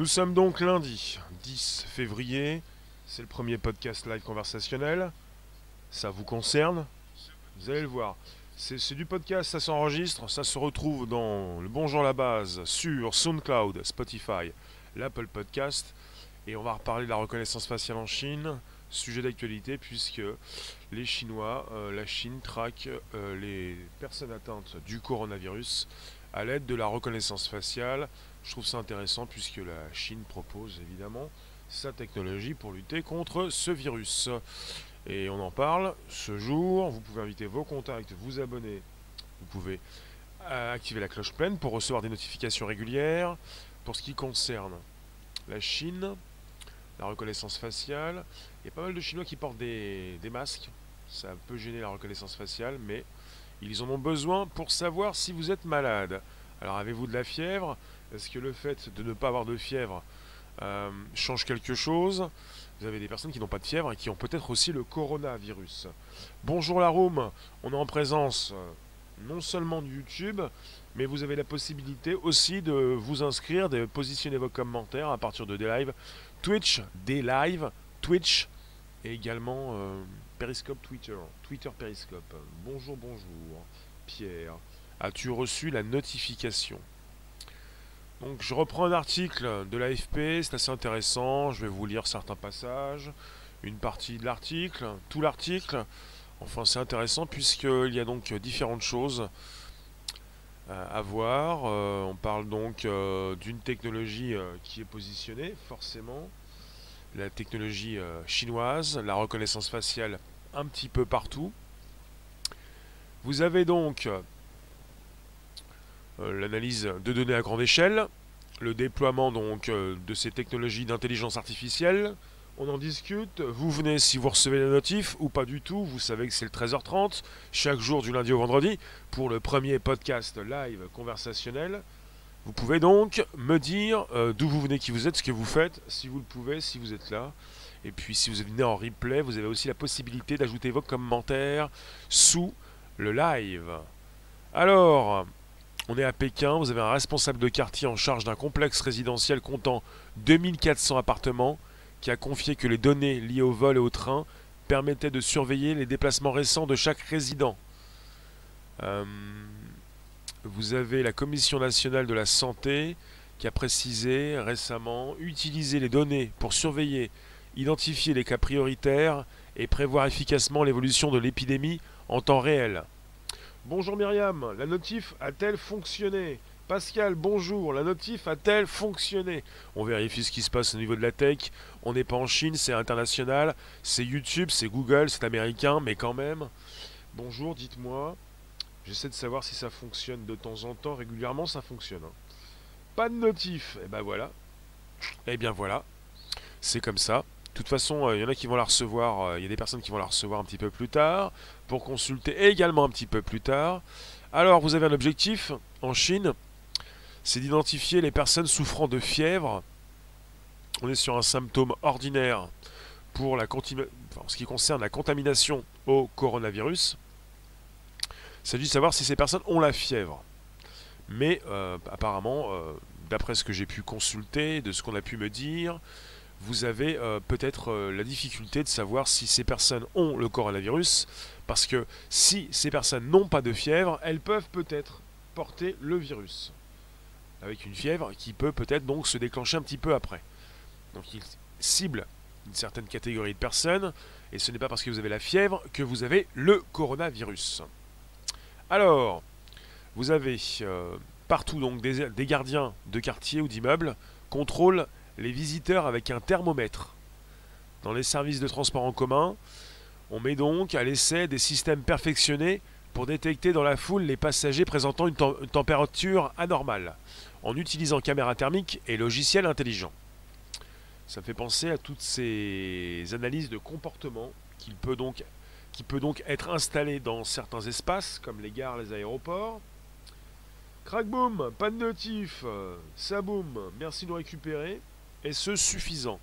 Nous sommes donc lundi 10 février. C'est le premier podcast live conversationnel. Ça vous concerne? Vous allez le voir. C'est du podcast, ça s'enregistre, ça se retrouve dans le Bonjour la base sur SoundCloud, Spotify, l'Apple Podcast. Et on va reparler de la reconnaissance faciale en Chine, sujet d'actualité puisque les Chinois, euh, la Chine traque euh, les personnes atteintes du coronavirus à l'aide de la reconnaissance faciale. Je trouve ça intéressant puisque la Chine propose évidemment sa technologie pour lutter contre ce virus. Et on en parle ce jour. Vous pouvez inviter vos contacts, vous abonner. Vous pouvez euh, activer la cloche pleine pour recevoir des notifications régulières. Pour ce qui concerne la Chine, la reconnaissance faciale, il y a pas mal de Chinois qui portent des, masques. Ça peut gêner la reconnaissance faciale, mais ils en ont besoin pour savoir si vous êtes malade. Alors avez-vous de la fièvre? Est-ce que le fait de ne pas avoir de fièvre euh, change quelque chose? Vous avez des personnes qui n'ont pas de fièvre et qui ont peut-être aussi le coronavirus. Bonjour la room, on est en présence euh, non seulement de YouTube, mais vous avez la possibilité aussi de vous inscrire, de positionner vos commentaires à partir de des lives Twitch, des lives, Twitch et également euh, Periscope Twitter, Twitter Periscope. Bonjour, bonjour, Pierre. As-tu reçu la notification? Donc je reprends un article de l'AFP, c'est assez intéressant, je vais vous lire certains passages, une partie de l'article, tout l'article. Enfin c'est intéressant puisqu'il y a donc différentes choses euh, à voir. Euh, on parle donc d'une technologie qui est positionnée forcément la technologie euh, chinoise, la reconnaissance faciale un petit peu partout. Vous avez donc euh, l'analyse de données à grande échelle, le déploiement donc euh, de ces technologies d'intelligence artificielle. On en discute. Vous venez si vous recevez la notif ou pas du tout. Vous savez que c'est le 13h30 chaque jour du lundi au vendredi pour le premier podcast live conversationnel. Vous pouvez donc me dire euh, d'où vous venez, qui vous êtes, ce que vous faites, si vous le pouvez, si vous êtes là. Et puis si vous venez en replay, vous avez aussi la possibilité d'ajouter vos commentaires sous le live. Alors, on est à Pékin, vous avez un responsable de quartier en charge d'un complexe résidentiel comptant 2400 appartements qui a confié que les données liées au vol et au train permettaient de surveiller les déplacements récents de chaque résident. Euh, vous avez la Commission nationale de la santé qui a précisé récemment utiliser les données pour surveiller, identifier les cas prioritaires et prévoir efficacement l'évolution de l'épidémie en temps réel. Bonjour Myriam, la notif a-t-elle fonctionné? Pascal, bonjour, la notif a-t-elle fonctionné? On vérifie ce qui se passe au niveau de la tech. On n'est pas en Chine, c'est international. C'est YouTube, c'est Google, c'est américain, mais quand même. Bonjour, dites-moi. J'essaie de savoir si ça fonctionne de temps en temps. Régulièrement, ça fonctionne. Hein. Pas de notif. Et eh ben voilà. Et eh bien voilà. C'est comme ça. De toute façon, il euh, y en a qui vont la recevoir. Euh, il y a des personnes qui vont la recevoir un petit peu plus tard. Pour consulter également un petit peu plus tard. Alors, vous avez un objectif en Chine. C'est d'identifier les personnes souffrant de fièvre. On est sur un symptôme ordinaire pour la ce qui concerne la contamination au coronavirus. Il s'agit de savoir si ces personnes ont la fièvre. Mais euh, apparemment, d'après ce que j'ai pu consulter, de ce qu'on a pu me dire, vous avez euh, peut-être la difficulté de savoir si ces personnes ont le coronavirus, parce que si ces personnes n'ont pas de fièvre, elles peuvent peut-être porter le virus, avec une fièvre qui peut peut-être donc se déclencher un petit peu après. Donc il cible une certaine catégorie de personnes, et ce n'est pas parce que vous avez la fièvre que vous avez le coronavirus. Alors, vous avez euh, partout donc des, gardiens de quartier ou d'immeubles contrôlent les visiteurs avec un thermomètre. Dans les services de transport en commun, on met donc à l'essai des systèmes perfectionnés pour détecter dans la foule les passagers présentant une, température anormale, en utilisant caméras thermiques et logiciels intelligents. Ça fait penser à toutes ces analyses de comportement qui peut donc être installé dans certains espaces, comme les gares, les aéroports. Crack boom, pas de notif, ça boom, merci de nous récupérer. Et ce suffisant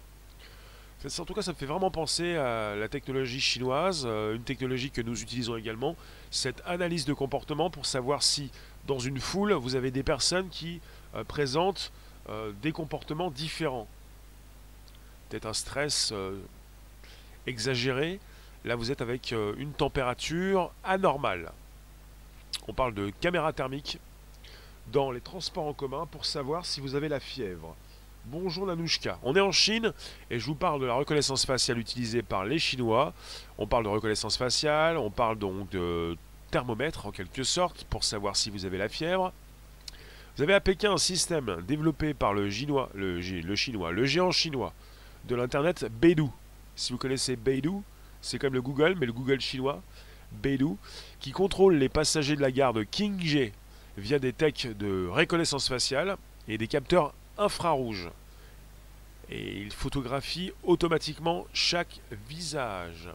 En tout cas, ça me fait vraiment penser à la technologie chinoise, euh, une technologie que nous utilisons également, cette analyse de comportement pour savoir si dans une foule, vous avez des personnes qui euh, présentent euh, des comportements différents. Peut-être un stress exagéré. Là, vous êtes avec une température anormale. On parle de caméra thermique dans les transports en commun pour savoir si vous avez la fièvre. Bonjour Nanouchka. On est en Chine et je vous parle de la reconnaissance faciale utilisée par les Chinois. On parle de reconnaissance faciale, on parle donc de thermomètre en quelque sorte pour savoir si vous avez la fièvre. Vous avez à Pékin un système développé par le, chinois, le, le chinois, le géant chinois de l'internet Beidou. Si vous connaissez Beidou, c'est comme le Google, mais le Google chinois, Beidou, qui contrôle les passagers de la gare de Qingzhou via des techs de reconnaissance faciale et des capteurs infrarouge. Et il photographie automatiquement chaque visage.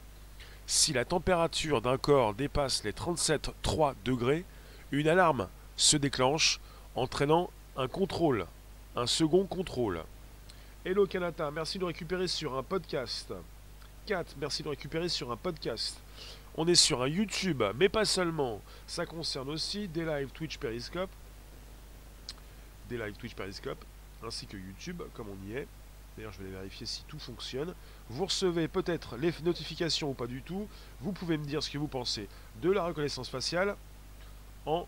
Si la température d'un corps dépasse les 37,3 degrés, une alarme se déclenche, entraînant un contrôle, un second contrôle. Hello Kanata, merci de récupérer sur un podcast. Kat, merci de récupérer sur un podcast. On est sur un YouTube, mais pas seulement. Ça concerne aussi des lives Twitch Periscope. Des lives Twitch Periscope ainsi que YouTube, comme on y est. D'ailleurs, je vais vérifier si tout fonctionne. Vous recevez peut-être les notifications ou pas du tout. Vous pouvez me dire ce que vous pensez de la reconnaissance faciale en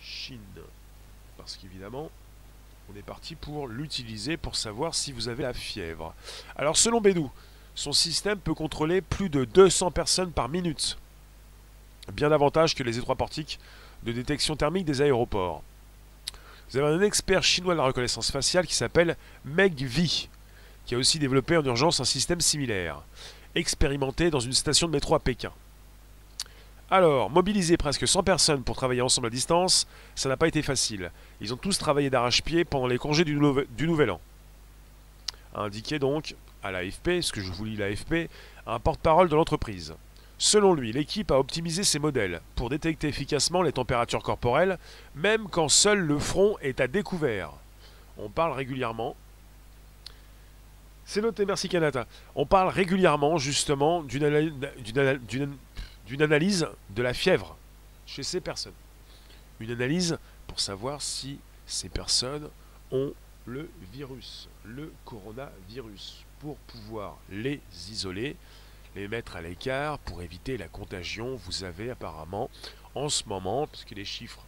Chine. Parce qu'évidemment, on est parti pour l'utiliser pour savoir si vous avez la fièvre. Alors, selon Bédou, son système peut contrôler plus de 200 personnes par minute. Bien davantage que les étroits portiques de détection thermique des aéroports. Vous avez un expert chinois de la reconnaissance faciale qui s'appelle Meg Vi, qui a aussi développé en urgence un système similaire, expérimenté dans une station de métro à Pékin. Alors, mobiliser presque 100 personnes pour travailler ensemble à distance, ça n'a pas été facile. Ils ont tous travaillé d'arrache-pied pendant les congés du, du Nouvel An. A indiqué donc à l'AFP, ce que je vous lis l'AFP, un porte-parole de l'entreprise. Selon lui, l'équipe a optimisé ses modèles pour détecter efficacement les températures corporelles, même quand seul le front est à découvert. On parle régulièrement. C'est noté, merci Kanata. On parle régulièrement justement d'une analyse de la fièvre chez ces personnes. Une analyse pour savoir si ces personnes ont le virus, le coronavirus, pour pouvoir les isoler les mettre à l'écart pour éviter la contagion. Vous avez apparemment en ce moment, puisque les chiffres,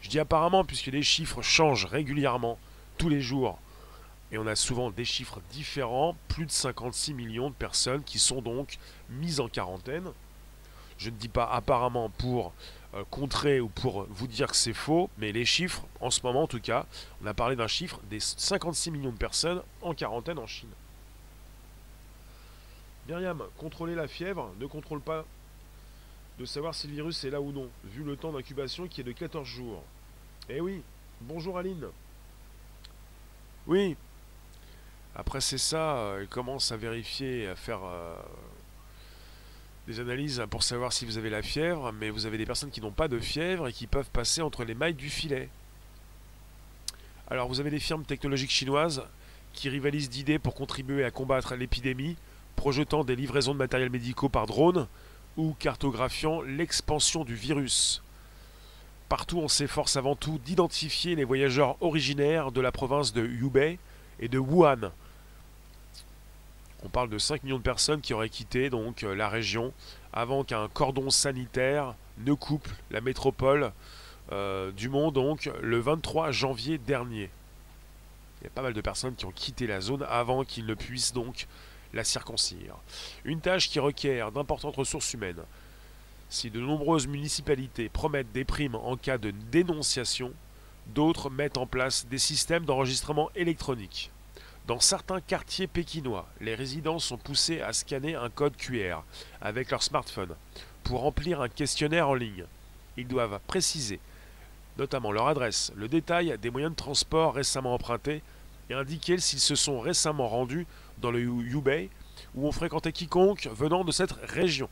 je dis apparemment puisque les chiffres changent régulièrement tous les jours, et on a souvent des chiffres différents, plus de 56 millions de personnes qui sont donc mises en quarantaine. Je ne dis pas apparemment pour euh, contrer ou pour vous dire que c'est faux, mais les chiffres, en ce moment en tout cas, on a parlé d'un chiffre des 56 millions de personnes en quarantaine en Chine. Myriam, contrôler la fièvre ne contrôle pas de savoir si le virus est là ou non, vu le temps d'incubation qui est de 14 jours. Eh oui, bonjour Aline. Oui. Après c'est ça, euh, elle commence à vérifier, à faire euh, des analyses pour savoir si vous avez la fièvre, mais vous avez des personnes qui n'ont pas de fièvre et qui peuvent passer entre les mailles du filet. Alors vous avez des firmes technologiques chinoises qui rivalisent d'idées pour contribuer à combattre l'épidémie projetant des livraisons de matériel médicaux par drone ou cartographiant l'expansion du virus. Partout, on s'efforce avant tout d'identifier les voyageurs originaires de la province de Hubei et de Wuhan. On parle de 5 millions de personnes qui auraient quitté donc euh, la région avant qu'un cordon sanitaire ne coupe la métropole euh, du monde donc le 23 janvier dernier. Il y a pas mal de personnes qui ont quitté la zone avant qu'ils ne puissent donc la circoncire. Une tâche qui requiert d'importantes ressources humaines. Si de nombreuses municipalités promettent des primes en cas de dénonciation, d'autres mettent en place des systèmes d'enregistrement électronique. Dans certains quartiers pékinois, les résidents sont poussés à scanner un code QR avec leur smartphone pour remplir un questionnaire en ligne. Ils doivent préciser notamment leur adresse, le détail des moyens de transport récemment empruntés et indiquer s'ils se sont récemment rendus dans le Hubei, où on fréquentait quiconque venant de cette région.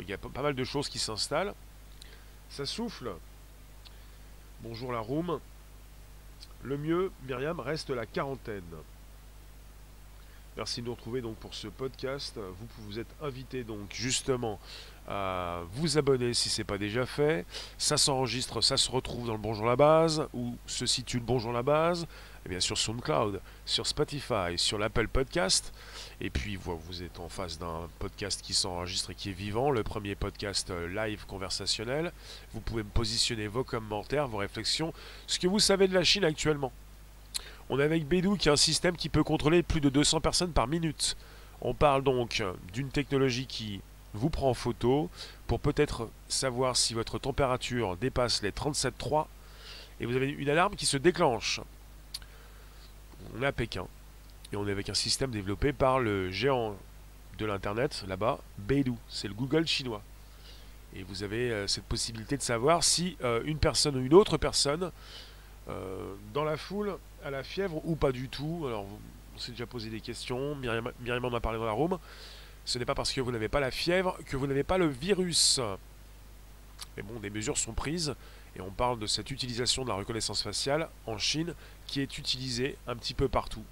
il y a pas mal de choses qui s'installent. Ça souffle. Bonjour la room. Le mieux, Myriam, reste la quarantaine. Merci de nous retrouver donc pour ce podcast. Vous, vous êtes invité donc justement à vous abonner si ce n'est pas déjà fait. Ça s'enregistre, ça se retrouve dans le Bonjour la base, où se situe le Bonjour la base, eh bien sur SoundCloud, sur Spotify, sur l'Apple Podcast. Et puis vous êtes en face d'un podcast qui s'enregistre et qui est vivant, le premier podcast euh, live conversationnel. Vous pouvez me positionner vos commentaires, vos réflexions, ce que vous savez de la Chine actuellement. On est avec Beidou qui est un système qui peut contrôler plus de 200 personnes par minute. On parle donc d'une technologie qui vous prend en photo pour peut-être savoir si votre température dépasse les 37,3 et vous avez une alarme qui se déclenche. On est à Pékin et on est avec un système développé par le géant de l'internet là-bas, Beidou, c'est le Google chinois. Et vous avez euh, cette possibilité de savoir si euh, une personne ou une autre personne euh, dans la foule à la fièvre ou pas du tout. Alors, on s'est déjà posé des questions. Myriam, en a parlé dans la room. Ce n'est pas parce que vous n'avez pas la fièvre que vous n'avez pas le virus. Mais bon, des mesures sont prises et on parle de cette utilisation de la reconnaissance faciale en Chine qui est utilisée un petit peu partout.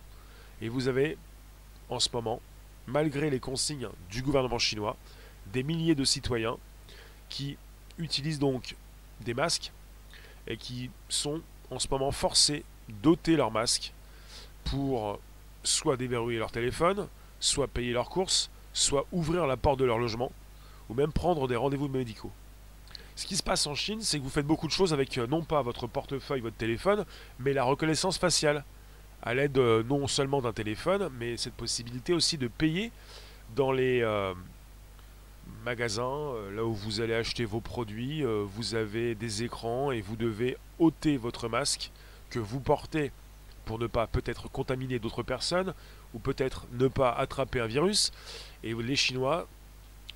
Et vous avez en ce moment, malgré les consignes du gouvernement chinois, des milliers de citoyens qui utilisent donc des masques et qui sont en ce moment forcés d'ôter leur masque pour soit déverrouiller leur téléphone, soit payer leurs courses, soit ouvrir la porte de leur logement, ou même prendre des rendez-vous médicaux. Ce qui se passe en Chine, c'est que vous faites beaucoup de choses avec euh, non pas votre portefeuille, votre téléphone, mais la reconnaissance faciale, à l'aide euh, non seulement d'un téléphone, mais cette possibilité aussi de payer dans les euh, magasins, là où vous allez acheter vos produits, vous avez des écrans et vous devez ôter votre masque que vous portez pour ne pas peut-être contaminer d'autres personnes ou peut-être ne pas attraper un virus. Et les Chinois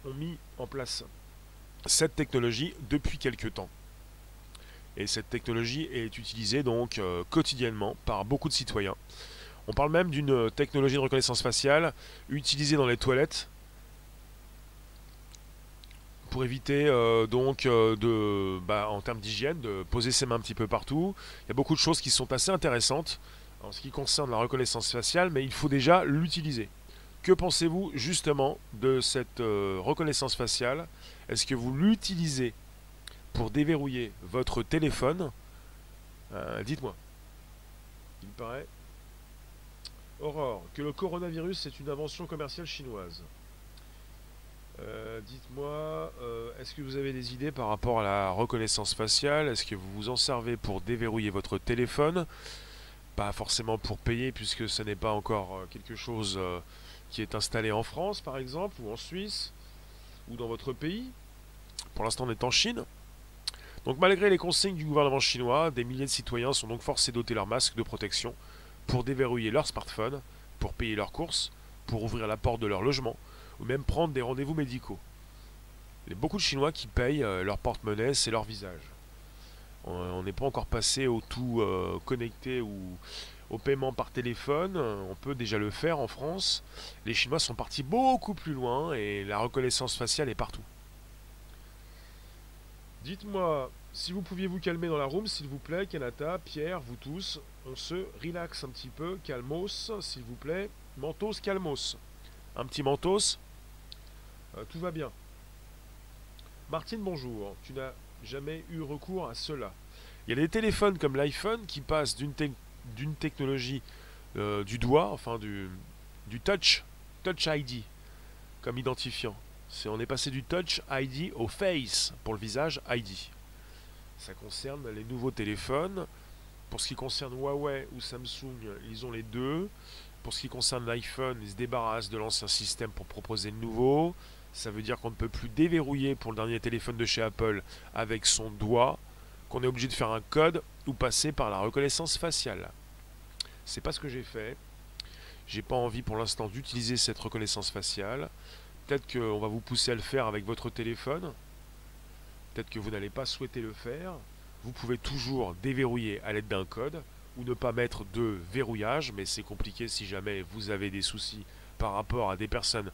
ont mis en place cette technologie depuis quelques temps. Et cette technologie est utilisée donc euh, quotidiennement par beaucoup de citoyens. On parle même d'une technologie de reconnaissance faciale utilisée dans les toilettes pour éviter euh, donc euh, de, bah, en termes d'hygiène, de poser ses mains un petit peu partout. Il y a beaucoup de choses qui sont assez intéressantes en ce qui concerne la reconnaissance faciale, mais il faut déjà l'utiliser. Que pensez-vous justement de cette reconnaissance faciale Est-ce que vous l'utilisez pour déverrouiller votre téléphone Dites-moi. Il me paraît. Aurore, que le coronavirus est une invention commerciale chinoise. Euh, dites-moi, euh, est-ce que vous avez des idées par rapport à la reconnaissance faciale? Est-ce que vous vous en servez pour déverrouiller votre téléphone? Pas forcément pour payer puisque ce n'est pas encore euh, quelque chose qui est installé en France par exemple, ou en Suisse, ou dans votre pays. Pour l'instant on est en Chine. Donc malgré les consignes du gouvernement chinois, des milliers de citoyens sont donc forcés d'ôter leur masque de protection pour déverrouiller leur smartphone, pour payer leurs courses, pour ouvrir la porte de leur logement ou même prendre des rendez-vous médicaux. Il y a beaucoup de Chinois qui payent euh, leur porte-monnaie, c'est leur visage. On n'est pas encore passé au tout euh, connecté ou au paiement par téléphone. On peut déjà le faire en France. Les Chinois sont partis beaucoup plus loin et la reconnaissance faciale est partout. Dites-moi, si vous pouviez vous calmer dans la room, s'il vous plaît, Kanata, Pierre, vous tous, on se relaxe un petit peu, calmos, s'il vous plaît, mentos, calmos. Un petit mentos, euh, tout va bien. Martine, bonjour. Tu n'as jamais eu recours à cela. Il y a des téléphones comme l'iPhone qui passent d'une technologie euh, du doigt, enfin du, du touch, touch ID, comme identifiant. On est passé du touch ID au face pour le visage ID. Ça concerne les nouveaux téléphones. Pour ce qui concerne Huawei ou Samsung, ils ont les deux. Pour ce qui concerne l'iPhone, ils se débarrassent de l'ancien système pour proposer le nouveau. Ça veut dire qu'on ne peut plus déverrouiller pour le dernier téléphone de chez Apple avec son doigt, qu'on est obligé de faire un code ou passer par la reconnaissance faciale. C'est pas ce que j'ai fait. J'ai pas envie pour l'instant d'utiliser cette reconnaissance faciale. Peut-être qu'on va vous pousser à le faire avec votre téléphone. Peut-être que vous n'allez pas souhaiter le faire. Vous pouvez toujours déverrouiller à l'aide d'un code ou ne pas mettre de verrouillage, mais c'est compliqué si jamais vous avez des soucis par rapport à des personnes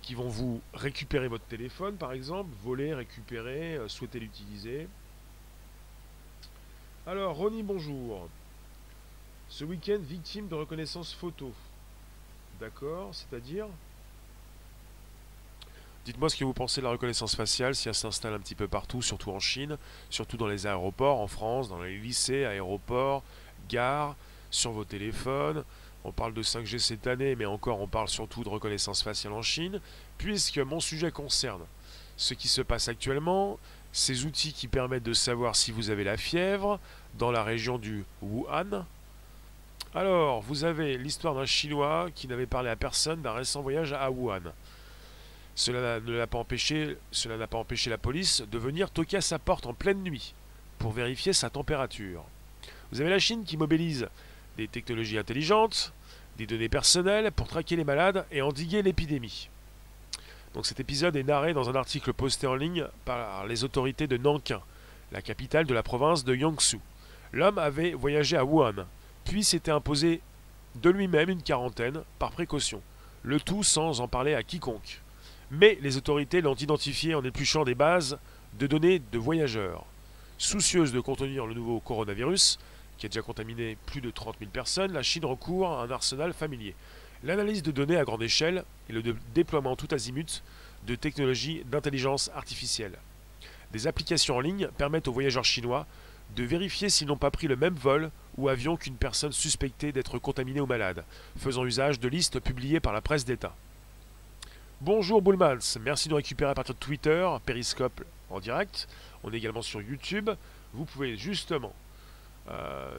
qui vont vous récupérer votre téléphone, par exemple, voler, récupérer, euh, souhaiter l'utiliser. Alors, Ronnie, bonjour. Ce week-end, victime de reconnaissance photo. D'accord, c'est-à-dire Dites-moi ce que vous pensez de la reconnaissance faciale, si elle s'installe un petit peu partout, surtout en Chine, surtout dans les aéroports en France, dans les lycées, aéroports, gares, sur vos téléphones. On parle de 5G cette année, mais encore on parle surtout de reconnaissance faciale en Chine, puisque mon sujet concerne ce qui se passe actuellement, ces outils qui permettent de savoir si vous avez la fièvre dans la région du Wuhan. Alors, vous avez l'histoire d'un Chinois qui n'avait parlé à personne d'un récent voyage à Wuhan. Cela n'a pas empêché la police de venir toquer à sa porte en pleine nuit pour vérifier sa température. Vous avez la Chine qui mobilise des technologies intelligentes, des données personnelles pour traquer les malades et endiguer l'épidémie. Donc cet épisode est narré dans un article posté en ligne par les autorités de Nankin, la capitale de la province de Yangsu. L'homme avait voyagé à Wuhan, puis s'était imposé de lui-même une quarantaine par précaution, le tout sans en parler à quiconque. Mais les autorités l'ont identifié en épluchant des bases de données de voyageurs. Soucieuse de contenir le nouveau coronavirus, qui a déjà contaminé plus de 30 000 personnes, la Chine recourt à un arsenal familier. L'analyse de données à grande échelle et le déploiement tout azimut de technologies d'intelligence artificielle. Des applications en ligne permettent aux voyageurs chinois de vérifier s'ils n'ont pas pris le même vol ou avion qu'une personne suspectée d'être contaminée ou malade, faisant usage de listes publiées par la presse d'État. Bonjour Bullmans, merci de récupérer à partir de Twitter, Periscope en direct. On est également sur YouTube. Vous pouvez justement. Euh,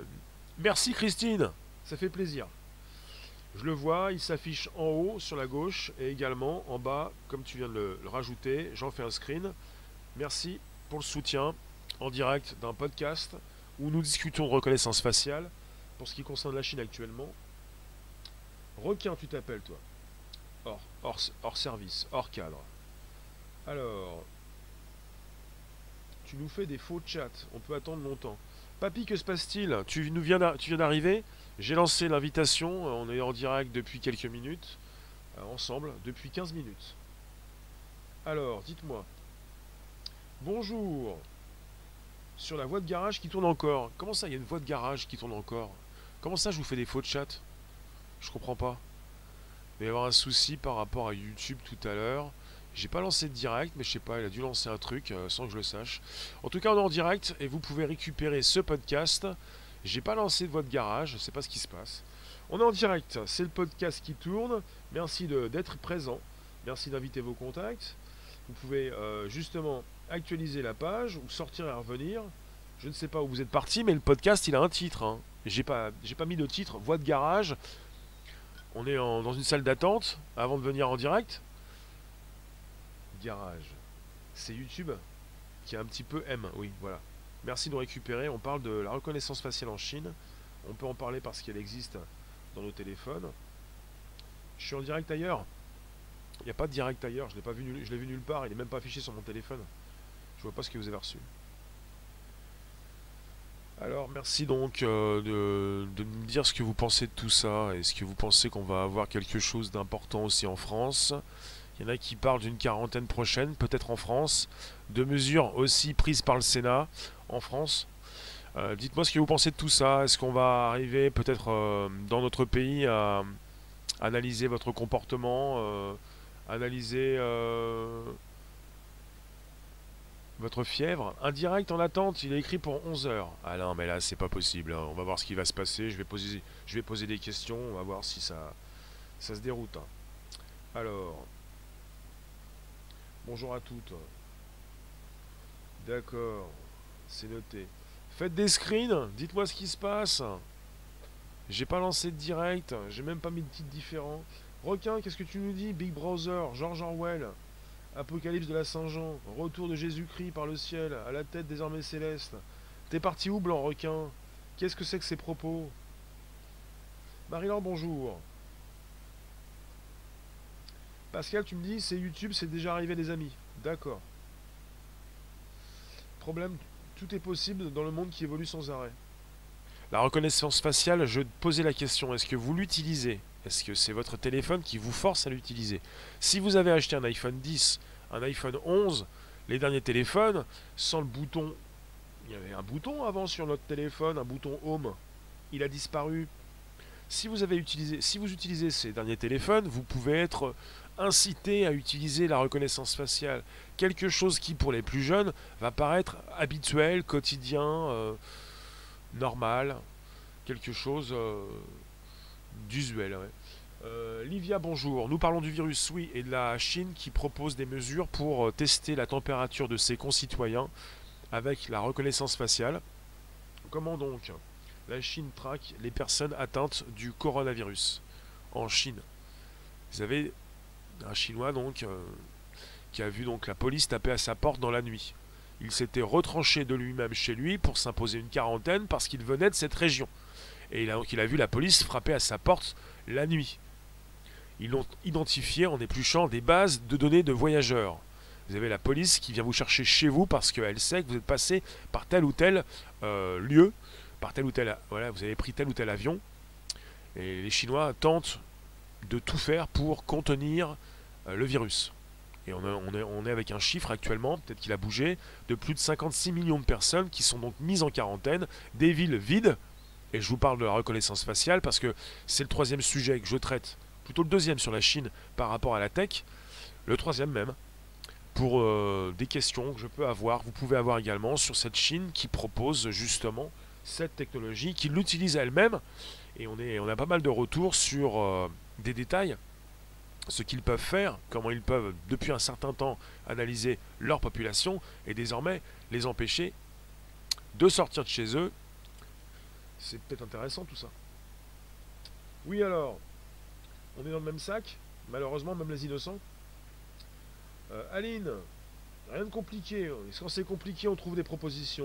merci Christine, ça fait plaisir. Je le vois, il s'affiche en haut sur la gauche et également en bas, comme tu viens de le, le rajouter. J'en fais un screen. Merci pour le soutien en direct d'un podcast où nous discutons de reconnaissance faciale pour ce qui concerne la Chine actuellement. Requin, tu t'appelles toi? Hors, service, hors cadre. Alors, tu nous fais des faux chats, on peut attendre longtemps. Papy, que se passe-t-il? Tu nous viens d'arriver? J'ai lancé l'invitation, on est en direct depuis quelques minutes, euh, ensemble, depuis 15 minutes. Alors, dites-moi. Bonjour Sur la voie de garage qui tourne encore. Comment ça, il y a une voie de garage qui tourne encore? Comment ça, je vous fais des faux chats? Je comprends pas. Il va y avoir un souci par rapport à YouTube tout à l'heure. J'ai pas lancé de direct, mais je sais pas, il a dû lancer un truc euh, sans que je le sache. En tout cas, on est en direct et vous pouvez récupérer ce podcast. J'ai pas lancé de votre garage, je sais pas ce qui se passe. On est en direct, c'est le podcast qui tourne. Merci d'être présent. Merci d'inviter vos contacts. Vous pouvez euh, justement actualiser la page ou sortir et revenir. Je ne sais pas où vous êtes parti, mais le podcast il a un titre. Hein. J'ai pas, pas mis de titre. Voix de garage on est dans une salle d'attente avant de venir en direct. Garage. C'est YouTube qui a un petit peu M, oui, voilà. Merci de nous récupérer. On parle de la reconnaissance faciale en Chine. On peut en parler parce qu'elle existe dans nos téléphones. Je suis en direct ailleurs. Il n'y a pas de direct ailleurs. Je l'ai pas vu, je l'ai vu nulle part. Il n'est même pas affiché sur mon téléphone. Je vois pas ce que vous avez reçu. Alors merci donc euh, de, me dire ce que vous pensez de tout ça. Est-ce que vous pensez qu'on va avoir quelque chose d'important aussi en France? Il y en a qui parlent d'une quarantaine prochaine, peut-être en France, de mesures aussi prises par le Sénat en France. Euh, dites-moi ce que vous pensez de tout ça. Est-ce qu'on va arriver peut-être euh, dans notre pays à analyser votre comportement, analyser votre fièvre Indirect en attente, il est écrit pour 11 heures. Ah non, mais là, c'est pas possible. Hein. On va voir ce qui va se passer. Je vais poser, des questions. On va voir si ça, ça se déroute. Hein. Alors, bonjour à toutes. D'accord, c'est noté. Faites des screens, dites-moi ce qui se passe. J'ai pas lancé de direct, j'ai même pas mis de titre différent. Requin, qu'est-ce que tu nous dis? Big Brother, George Orwell. Apocalypse de la Saint-Jean, retour de Jésus-Christ par le ciel, à la tête des armées célestes. T'es parti où, blanc requin? Qu'est-ce que c'est que ces propos? Marie-Laure, bonjour. Pascal, tu me dis, c'est YouTube, c'est déjà arrivé des amis. D'accord. Problème, tout est possible dans le monde qui évolue sans arrêt. La reconnaissance faciale, je posais la question, est-ce que vous l'utilisez? Est-ce que c'est votre téléphone qui vous force à l'utiliser Si vous avez acheté un iPhone 10, un iPhone 11, les derniers téléphones, sans le bouton... Il y avait un bouton avant sur notre téléphone, un bouton Home. Il a disparu. Si vous, utilisez ces derniers téléphones, vous pouvez être incité à utiliser la reconnaissance faciale. Quelque chose qui, pour les plus jeunes, va paraître habituel, quotidien, euh, normal, quelque chose euh, d'usuel. Euh, Livia, bonjour. Nous parlons du virus, oui, et de la Chine qui propose des mesures pour tester la température de ses concitoyens avec la reconnaissance faciale. Comment donc la Chine traque les personnes atteintes du coronavirus en Chine? Vous avez un Chinois donc euh, qui a vu donc la police taper à sa porte dans la nuit. Il s'était retranché de lui-même chez lui pour s'imposer une quarantaine parce qu'il venait de cette région. Et il a, vu la police frapper à sa porte la nuit. Ils l'ont identifié en épluchant des bases de données de voyageurs. Vous avez la police qui vient vous chercher chez vous parce qu'elle sait que vous êtes passé par tel ou tel euh, lieu par tel ou tel, voilà, vous avez pris tel ou tel avion, et les Chinois tentent de tout faire pour contenir euh, le virus. Et on, est, avec un chiffre actuellement, peut-être qu'il a bougé, de plus de 56 millions de personnes qui sont donc mises en quarantaine, des villes vides, et je vous parle de la reconnaissance faciale parce que c'est le troisième sujet que je traite, plutôt le deuxième sur la Chine par rapport à la tech, le troisième même, pour euh, des questions que je peux avoir, vous pouvez avoir également sur cette Chine qui propose justement cette technologie, qui l'utilise elle-même. Et on, a pas mal de retours sur euh, des détails, ce qu'ils peuvent faire, comment ils peuvent, depuis un certain temps, analyser leur population et désormais les empêcher de sortir de chez eux. C'est peut-être intéressant tout ça. Oui alors, on est dans le même sac, malheureusement, même les innocents. Euh, Aline, rien de compliqué. Quand c'est compliqué, on trouve des propositions?